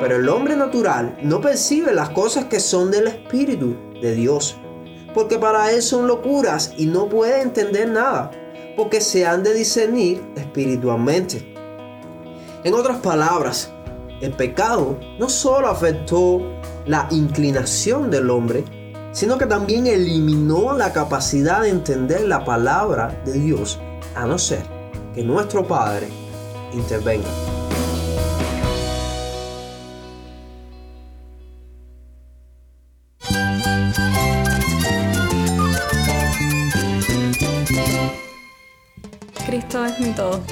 Pero el hombre natural no percibe las cosas que son del Espíritu de Dios, porque para él son locuras y no puede entender nada, porque se han de discernir espiritualmente. En otras palabras, el pecado no solo afectó la inclinación del hombre, sino que también eliminó la capacidad de entender la palabra de Dios, a no ser que nuestro Padre intervenga.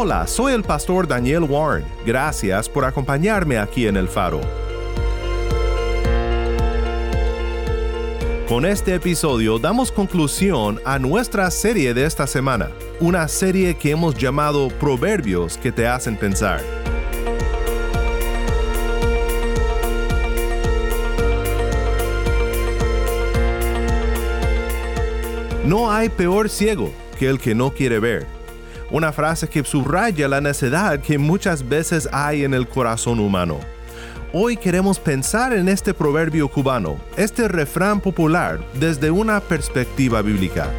Hola, soy el pastor Daniel Warren. Gracias por acompañarme aquí en El Faro. Con este episodio damos conclusión a nuestra serie de esta semana, una serie que hemos llamado Proverbios que te hacen pensar. No hay peor ciego que el que no quiere ver una frase que subraya la necedad que muchas veces hay en el corazón humano. Hoy queremos pensar en este proverbio cubano, este refrán popular, desde una perspectiva bíblica.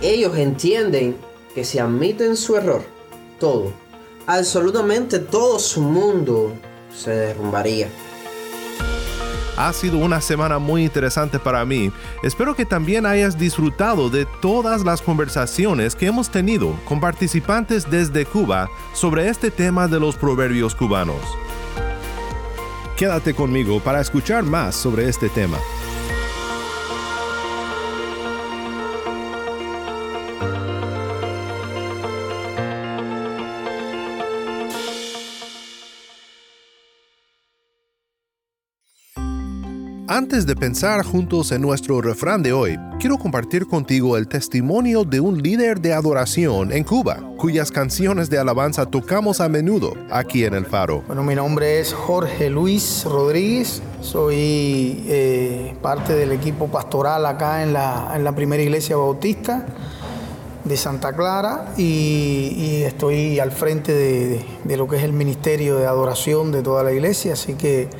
Ellos entienden que si admiten su error, todo, absolutamente todo su mundo se derrumbaría. Ha sido una semana muy interesante para mí. Espero que también hayas disfrutado de todas las conversaciones que hemos tenido con participantes desde Cuba sobre este tema de los proverbios cubanos. Quédate conmigo para escuchar más sobre este tema. Antes de pensar juntos en nuestro refrán de hoy, quiero compartir contigo el testimonio de un líder de adoración en Cuba, cuyas canciones de alabanza tocamos a menudo aquí en el Faro. Bueno, mi nombre es Jorge Luis Rodríguez, soy eh, parte del equipo pastoral acá en la, en la primera iglesia bautista de Santa Clara y, estoy al frente de, de lo que es el ministerio de adoración de toda la iglesia, así que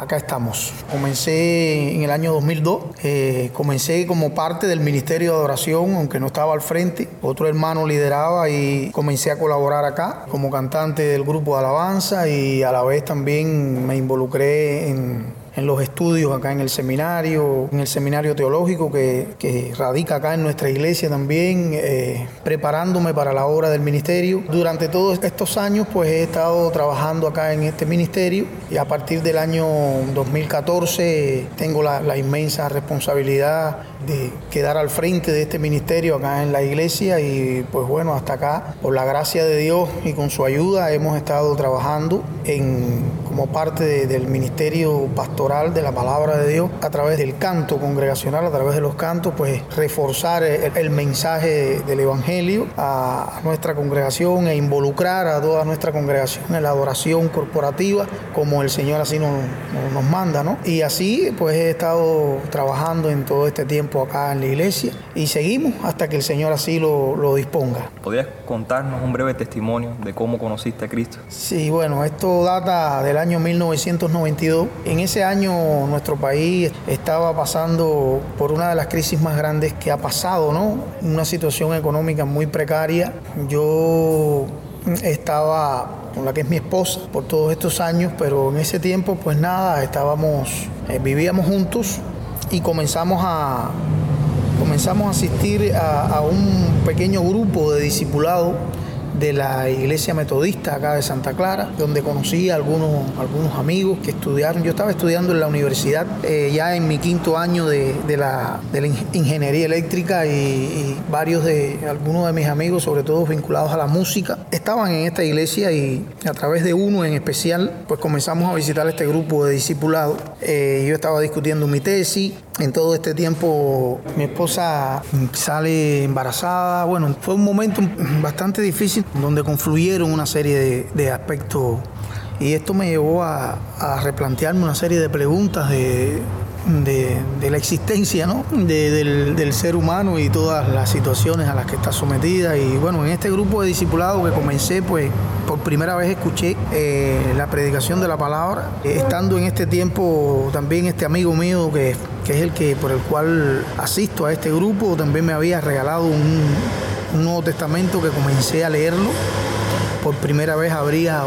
acá estamos. Comencé en el año 2002, eh, comencé como parte del Ministerio de Adoración, aunque no estaba al frente. Otro hermano lideraba y comencé a colaborar acá como cantante del grupo de alabanza y a la vez también me involucré en en los estudios acá en el seminario, en el seminario teológico que, radica acá en nuestra iglesia también, eh, preparándome para la obra del ministerio. Durante todos estos años pues he estado trabajando acá en este ministerio y a partir del año 2014 tengo la, la inmensa responsabilidad de quedar al frente de este ministerio acá en la iglesia y pues bueno, hasta acá, por la gracia de Dios y con su ayuda hemos estado trabajando en, como parte del ministerio pastoral de la palabra de Dios a través del canto congregacional, a través de los cantos, pues reforzar el, mensaje del Evangelio a, nuestra congregación e involucrar a toda nuestra congregación en la adoración corporativa como el Señor así nos, nos manda, ¿no? Y así pues he estado trabajando en todo este tiempo acá en la iglesia y seguimos hasta que el Señor así lo, lo disponga. ¿Podrías contarnos un breve testimonio de cómo conociste a Cristo? Sí, bueno, esto data del año 1992. En ese año nuestro país estaba pasando por una de las crisis más grandes que ha pasado, ¿no? Una situación económica muy precaria. Yo estaba con la que es mi esposa por todos estos años, pero en ese tiempo pues nada, estábamos, eh, vivíamos juntos y comenzamos a, comenzamos a asistir a, un pequeño grupo de discipulados de la iglesia metodista acá de Santa Clara, donde conocí a algunos, algunos amigos que estudiaron. Yo estaba estudiando en la universidad eh, ya en mi quinto año de, de la, ingeniería eléctrica y, varios de algunos de mis amigos, sobre todo vinculados a la música, estaban en esta iglesia y a través de uno en especial, pues comenzamos a visitar este grupo de discipulados. Eh, yo estaba discutiendo mi tesis, en todo este tiempo mi esposa sale embarazada. Bueno, fue un momento bastante difícil donde confluyeron una serie de, aspectos y esto me llevó a, replantearme una serie de preguntas de, la existencia ¿no? del, ser humano y todas las situaciones a las que está sometida. Y bueno, en este grupo de discipulados que comencé, pues por primera vez escuché eh, la predicación de la palabra. estando en este tiempo, también este amigo mío que, que, es el que por el cual asisto a este grupo, también me había regalado un, un Nuevo Testamento que comencé a leerlo. Por primera vez abría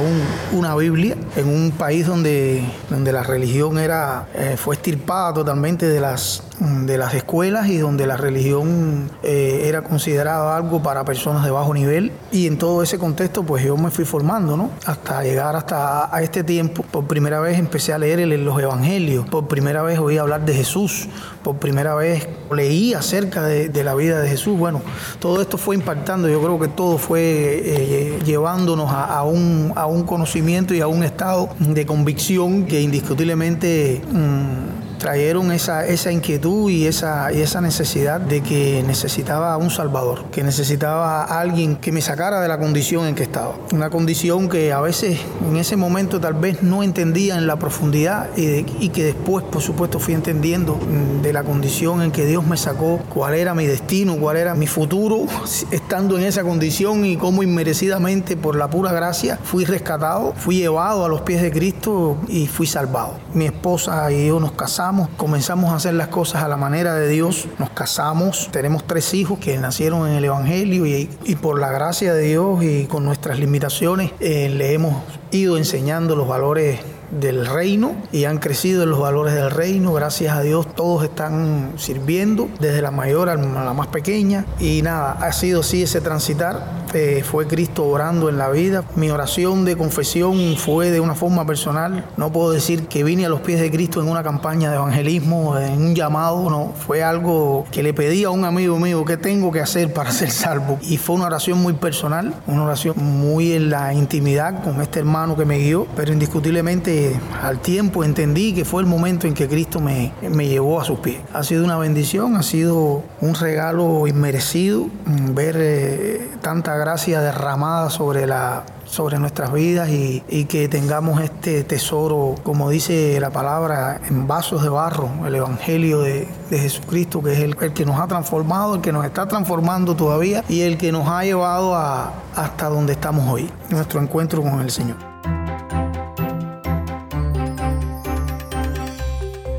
una Biblia en un país donde, donde la religión era, eh, fue estirpada totalmente de las, de las escuelas y donde la religión eh, era considerada algo para personas de bajo nivel. Y en todo ese contexto, pues yo me fui formando, ¿no? Hasta llegar hasta a este tiempo. Por primera vez empecé a leer los evangelios. Por primera vez oí hablar de Jesús. Por primera vez leí acerca de, la vida de Jesús. Bueno, todo esto fue impactando. Yo creo que todo fue eh, llevando a, un, a un conocimiento y a un estado de convicción que indiscutiblemente... Mm, trajeron esa, esa inquietud y esa, y esa necesidad de que necesitaba un Salvador, que necesitaba alguien que me sacara de la condición en que estaba. Una condición que a veces en ese momento tal vez no entendía en la profundidad y, y que después, por supuesto, fui entendiendo mm, de la condición en que Dios me sacó, cuál era mi destino, cuál era mi futuro, estando en esa condición y cómo inmerecidamente, por la pura gracia, fui rescatado, fui llevado a los pies de Cristo y fui salvado. Mi esposa y yo nos casamos comenzamos a hacer las cosas a la manera de Dios, nos casamos, tenemos tres hijos que nacieron en el Evangelio y, por la gracia de Dios y con nuestras limitaciones eh, le hemos ido enseñando los valores del reino y han crecido en los valores del reino. Gracias a Dios todos están sirviendo, desde la mayor a la más pequeña. Y nada, ha sido así ese transitar. Eh, fue Cristo orando en la vida. Mi oración de confesión fue de una forma personal. No puedo decir que vine a los pies de Cristo en una campaña de evangelismo, en un llamado, no. Fue algo que le pedí a un amigo mío, ¿qué tengo que hacer para ser salvo? Y fue una oración muy personal, una oración muy en la intimidad con este hermano que me guió, pero indiscutiblemente al tiempo entendí que fue el momento en que Cristo me, me llevó a sus pies. Ha sido una bendición, ha sido un regalo inmerecido mm, ver eh, tanta gracia derramada sobre la sobre nuestras vidas y, que tengamos este tesoro, como dice la palabra, en vasos de barro, el Evangelio de, Jesucristo, que es el, que nos ha transformado, el que nos está transformando todavía y el que nos ha llevado a, hasta donde estamos hoy, nuestro encuentro con el Señor.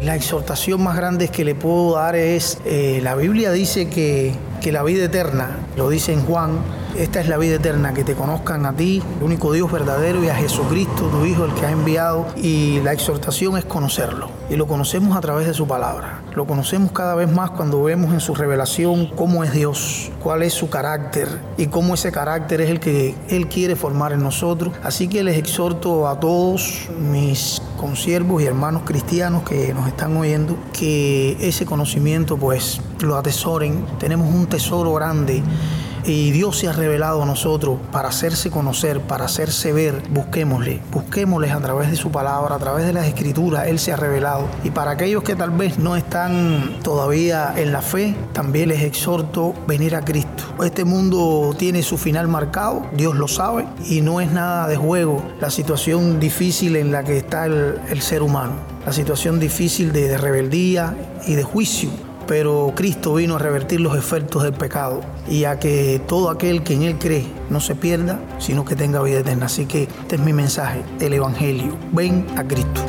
La exhortación más grande que le puedo dar es, eh, la Biblia dice que, que la vida eterna, lo dice en Juan, esta es la vida eterna, que te conozcan a ti, el único Dios verdadero, y a Jesucristo, tu Hijo, el que ha enviado. Y la exhortación es conocerlo. Y lo conocemos a través de su palabra. Lo conocemos cada vez más cuando vemos en su revelación cómo es Dios, cuál es su carácter y cómo ese carácter es el que Él quiere formar en nosotros. Así que les exhorto a todos mis consiervos y hermanos cristianos que nos están oyendo que ese conocimiento pues lo atesoren. Tenemos un tesoro grande y Dios se ha revelado a nosotros para hacerse conocer, para hacerse ver. Busquémosle, busquémosle a través de su palabra, a través de las escrituras. Él se ha revelado. Y para aquellos que tal vez no están todavía en la fe, también les exhorto venir a Cristo. Este mundo tiene su final marcado, Dios lo sabe, y no es nada de juego la situación difícil en la que está el, ser humano, la situación difícil de rebeldía y de juicio pero Cristo vino a revertir los efectos del pecado y a que todo aquel que en Él cree no se pierda, sino que tenga vida eterna. Así que este es mi mensaje, el Evangelio. Ven a Cristo.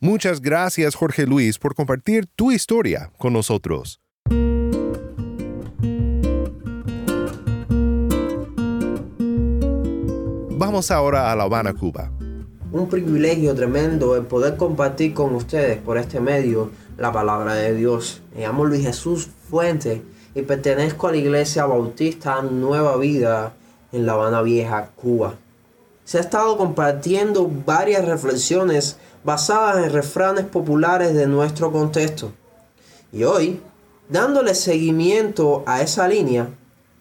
Muchas gracias Jorge Luis por compartir tu historia con nosotros. Vamos ahora a La Habana, Cuba un privilegio tremendo el poder compartir con ustedes por este medio la palabra de Dios. Me llamo Luis Jesús Fuente y pertenezco a la Iglesia Bautista Nueva Vida en La Habana Vieja, Cuba. Se ha estado compartiendo varias reflexiones basadas en refranes populares de nuestro contexto. Y hoy, dándole seguimiento a esa línea,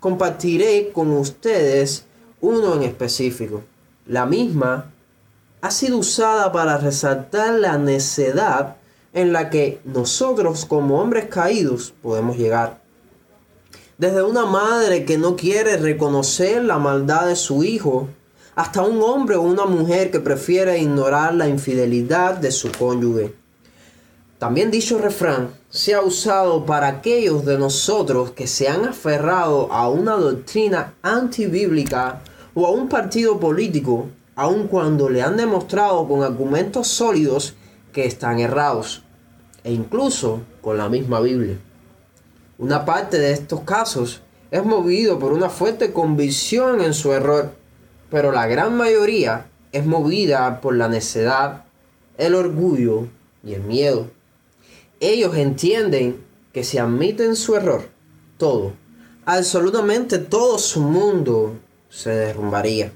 compartiré con ustedes uno en específico. La misma ha sido usada para resaltar la necedad en la que nosotros como hombres caídos podemos llegar. Desde una madre que no quiere reconocer la maldad de su hijo, hasta un hombre o una mujer que prefiere ignorar la infidelidad de su cónyuge. También dicho refrán se ha usado para aquellos de nosotros que se han aferrado a una doctrina antibíblica o a un partido político, aun cuando le han demostrado con argumentos sólidos que están errados, e incluso con la misma Biblia. Una parte de estos casos es movido por una fuerte convicción en su error, pero la gran mayoría es movida por la necedad, el orgullo y el miedo. Ellos entienden que si admiten su error, todo, absolutamente todo su mundo se derrumbaría.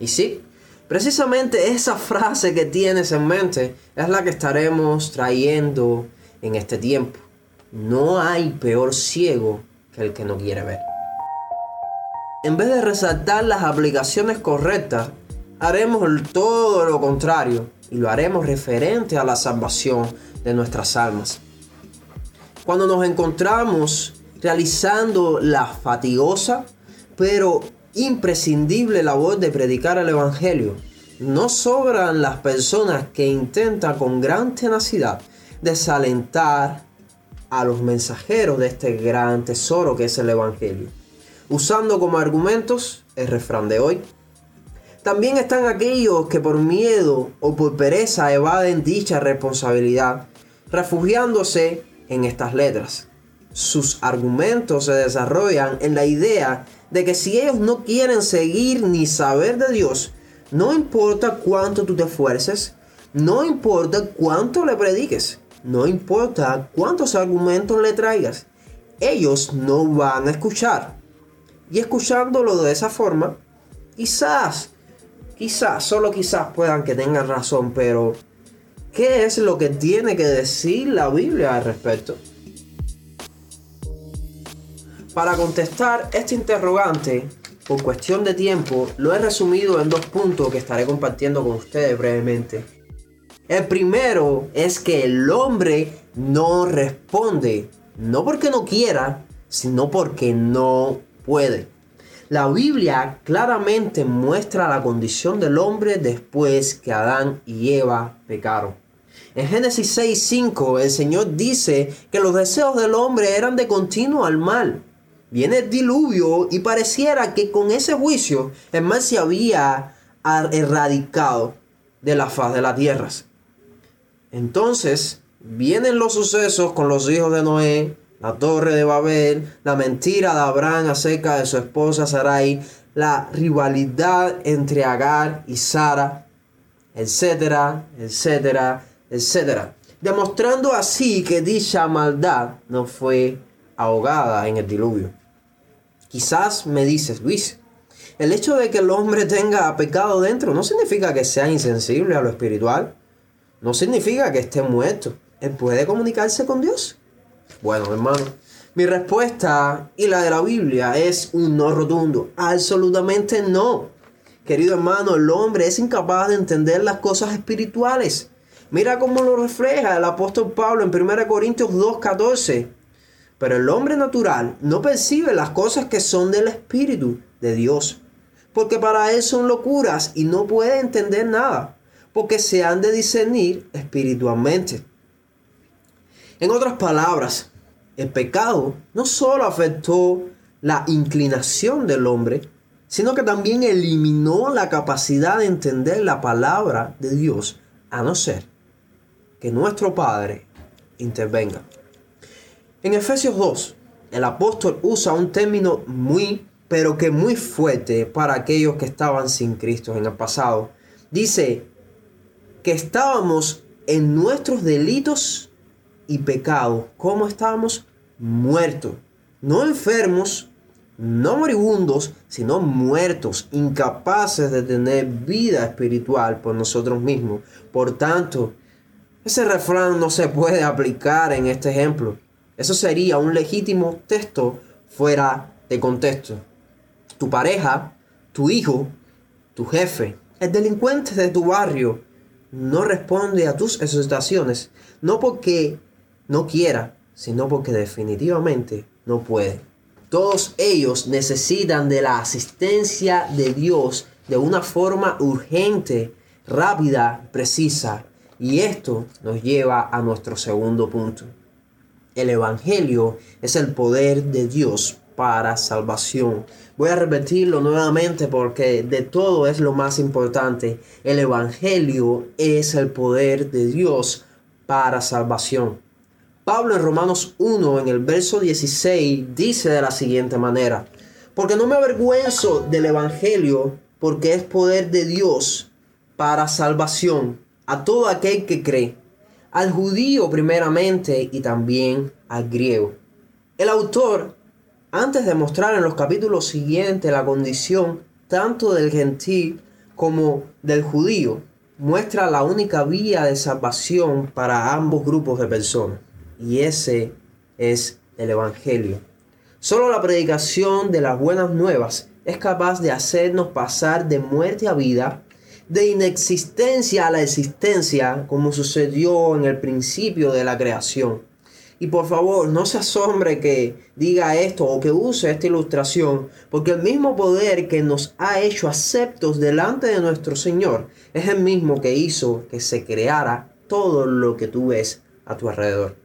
Y sí, precisamente esa frase que tienes en mente es la que estaremos trayendo en este tiempo. No hay peor ciego que el que no quiere ver. En vez de resaltar las aplicaciones correctas, haremos todo lo contrario y lo haremos referente a la salvación de nuestras almas. Cuando nos encontramos realizando la fatigosa pero imprescindible labor de predicar el Evangelio, no sobran las personas que intentan con gran tenacidad desalentar a los mensajeros de este gran tesoro que es el Evangelio usando como argumentos el refrán de hoy. También están aquellos que por miedo o por pereza evaden dicha responsabilidad, refugiándose en estas letras. Sus argumentos se desarrollan en la idea de que si ellos no quieren seguir ni saber de Dios, no importa cuánto tú te esfuerces, no importa cuánto le prediques, no importa cuántos argumentos le traigas, ellos no van a escuchar. Y escuchándolo de esa forma, quizás, quizás, solo quizás puedan que tengan razón, pero ¿qué es lo que tiene que decir la Biblia al respecto? Para contestar este interrogante, por cuestión de tiempo, lo he resumido en dos puntos que estaré compartiendo con ustedes brevemente. El primero es que el hombre no responde, no porque no quiera, sino porque no puede. La Biblia claramente muestra la condición del hombre después que Adán y Eva pecaron. En Génesis 6:5 el Señor dice que los deseos del hombre eran de continuo al mal. Viene el diluvio y pareciera que con ese juicio el mal se había erradicado de la faz de las tierras. Entonces vienen los sucesos con los hijos de Noé, la torre de Babel, la mentira de Abraham acerca de su esposa Sarai, la rivalidad entre Agar y Sara, etcétera, etcétera, etcétera. Demostrando así que dicha maldad no fue ahogada en el diluvio. Quizás me dices, Luis, el hecho de que el hombre tenga pecado dentro no significa que sea insensible a lo espiritual. No significa que esté muerto. Él puede comunicarse con Dios. Bueno, hermano, mi respuesta y la de la Biblia es un no rotundo. Absolutamente no. Querido hermano, el hombre es incapaz de entender las cosas espirituales. Mira cómo lo refleja el apóstol Pablo en 1 Corintios 2.14. Pero el hombre natural no percibe las cosas que son del Espíritu de Dios. Porque para él son locuras y no puede entender nada. Porque se han de discernir espiritualmente. En otras palabras, el pecado no solo afectó la inclinación del hombre, sino que también eliminó la capacidad de entender la palabra de Dios, a no ser que nuestro Padre intervenga. En Efesios 2, el apóstol usa un término muy, pero que muy fuerte para aquellos que estaban sin Cristo en el pasado. Dice que estábamos en nuestros delitos y pecado, ¿cómo estábamos? Muertos. no enfermos, no moribundos, sino muertos, incapaces de tener vida espiritual por nosotros mismos. Por tanto, ese refrán no se puede aplicar en este ejemplo. Eso sería un legítimo texto fuera de contexto. Tu pareja, tu hijo, tu jefe, el delincuente de tu barrio, no responde a tus exhortaciones, no porque no quiera, sino porque definitivamente no puede. Todos ellos necesitan de la asistencia de Dios de una forma urgente, rápida, precisa. Y esto nos lleva a nuestro segundo punto. El Evangelio es el poder de Dios para salvación. Voy a repetirlo nuevamente porque de todo es lo más importante. El Evangelio es el poder de Dios para salvación. Pablo en Romanos 1, en el verso 16, dice de la siguiente manera, porque no me avergüenzo del Evangelio, porque es poder de Dios para salvación a todo aquel que cree, al judío primeramente y también al griego. El autor, antes de mostrar en los capítulos siguientes la condición tanto del gentil como del judío, muestra la única vía de salvación para ambos grupos de personas y ese es el Evangelio. Solo la predicación de las buenas nuevas es capaz de hacernos pasar de muerte a vida, de inexistencia a la existencia, como sucedió en el principio de la creación. Y por favor, no se asombre que diga esto o que use esta ilustración, porque el mismo poder que nos ha hecho aceptos delante de nuestro Señor es el mismo que hizo que se creara todo lo que tú ves a tu alrededor.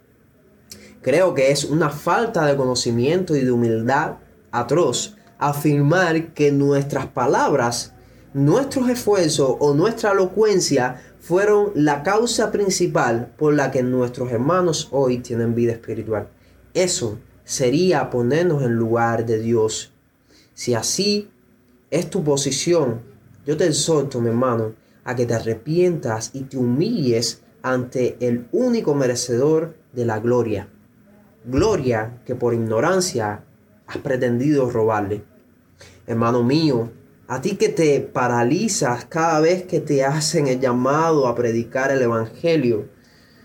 Creo que es una falta de conocimiento y de humildad atroz afirmar que nuestras palabras, nuestros esfuerzos o nuestra elocuencia fueron la causa principal por la que nuestros hermanos hoy tienen vida espiritual. Eso sería ponernos en lugar de Dios. Si así es tu posición, yo te exhorto, mi hermano, a que te arrepientas y te humilles ante el único merecedor de la gloria gloria que por ignorancia has pretendido robarle. Hermano mío, a ti que te paralizas cada vez que te hacen el llamado a predicar el Evangelio,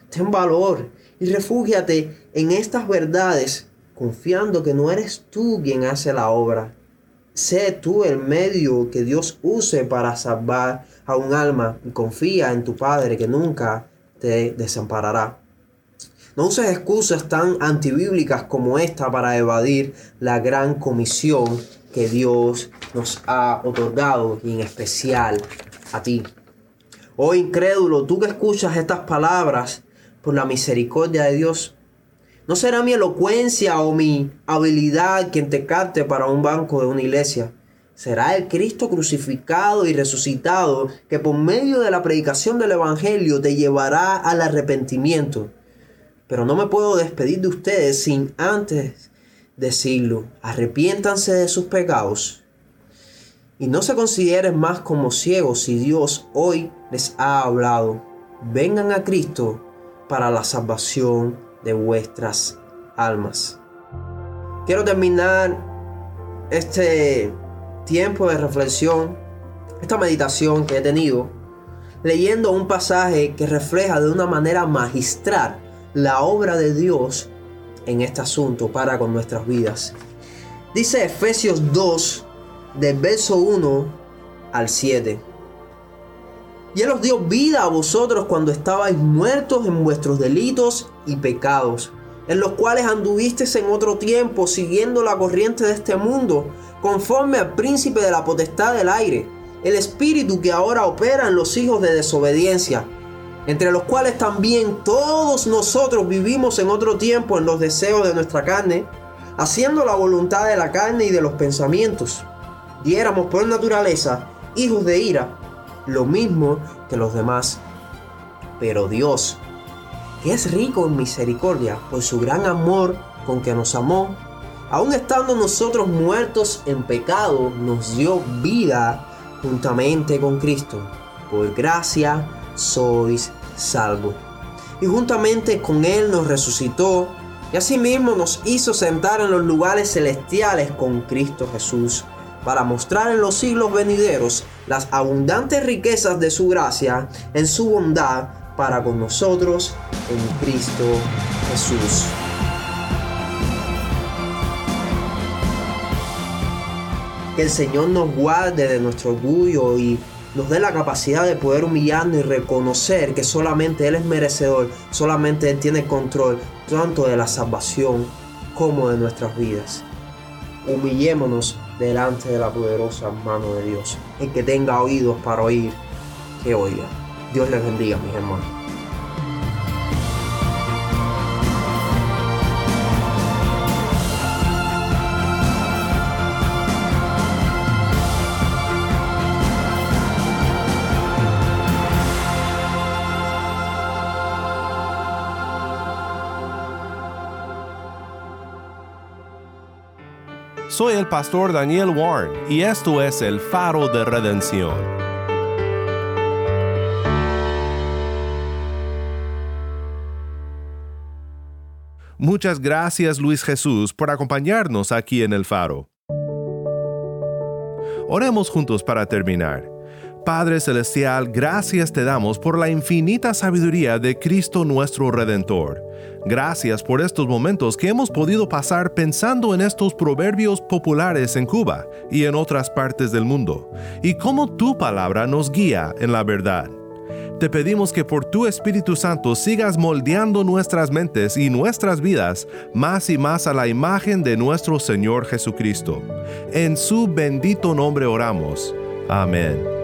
ten valor y refúgiate en estas verdades, confiando que no eres tú quien hace la obra. Sé tú el medio que Dios use para salvar a un alma y confía en tu Padre que nunca te desamparará. No uses excusas tan antibíblicas como esta para evadir la gran comisión que Dios nos ha otorgado y en especial a ti. Oh incrédulo, tú que escuchas estas palabras por la misericordia de Dios, no será mi elocuencia o mi habilidad quien te capte para un banco de una iglesia. Será el Cristo crucificado y resucitado que por medio de la predicación del Evangelio te llevará al arrepentimiento pero no me puedo despedir de ustedes sin antes decirlo. Arrepiéntanse de sus pecados y no se consideren más como ciegos si Dios hoy les ha hablado. Vengan a Cristo para la salvación de vuestras almas. Quiero terminar este tiempo de reflexión, esta meditación que he tenido, leyendo un pasaje que refleja de una manera magistral la obra de Dios en este asunto para con nuestras vidas. Dice Efesios 2, del verso 1 al 7. Y Él os dio vida a vosotros cuando estabais muertos en vuestros delitos y pecados, en los cuales anduvisteis en otro tiempo siguiendo la corriente de este mundo, conforme al príncipe de la potestad del aire, el espíritu que ahora opera en los hijos de desobediencia entre los cuales también todos nosotros vivimos en otro tiempo en los deseos de nuestra carne, haciendo la voluntad de la carne y de los pensamientos. Y éramos por naturaleza hijos de ira, lo mismo que los demás. Pero Dios, que es rico en misericordia por su gran amor con que nos amó, aun estando nosotros muertos en pecado, nos dio vida juntamente con Cristo. Por gracia sois salvos. Y juntamente con Él nos resucitó y asimismo nos hizo sentar en los lugares celestiales con Cristo Jesús, para mostrar en los siglos venideros las abundantes riquezas de su gracia en su bondad para con nosotros en Cristo Jesús. Que el Señor nos guarde de nuestro orgullo y nos dé la capacidad de poder humillarnos y reconocer que solamente Él es merecedor, solamente Él tiene control tanto de la salvación como de nuestras vidas. Humillémonos delante de la poderosa mano de Dios. El que tenga oídos para oír, que oiga. Dios les bendiga, mis hermanos. Soy el pastor Daniel Warren y esto es el faro de redención. Muchas gracias Luis Jesús por acompañarnos aquí en el faro. Oremos juntos para terminar. Padre Celestial, gracias te damos por la infinita sabiduría de Cristo nuestro Redentor. Gracias por estos momentos que hemos podido pasar pensando en estos proverbios populares en Cuba y en otras partes del mundo, y cómo tu palabra nos guía en la verdad. Te pedimos que por tu Espíritu Santo sigas moldeando nuestras mentes y nuestras vidas más y más a la imagen de nuestro Señor Jesucristo. En su bendito nombre oramos. Amén.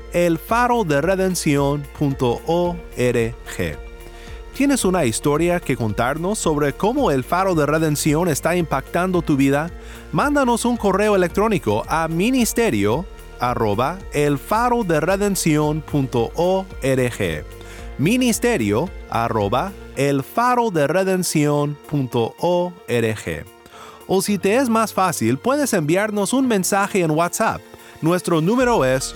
elfaroderedención.org. ¿Tienes una historia que contarnos sobre cómo el faro de redención está impactando tu vida? Mándanos un correo electrónico a ministerio arroba elfaroderedención.org. Ministerio arroba elfaroderedención.org. O si te es más fácil, puedes enviarnos un mensaje en WhatsApp. Nuestro número es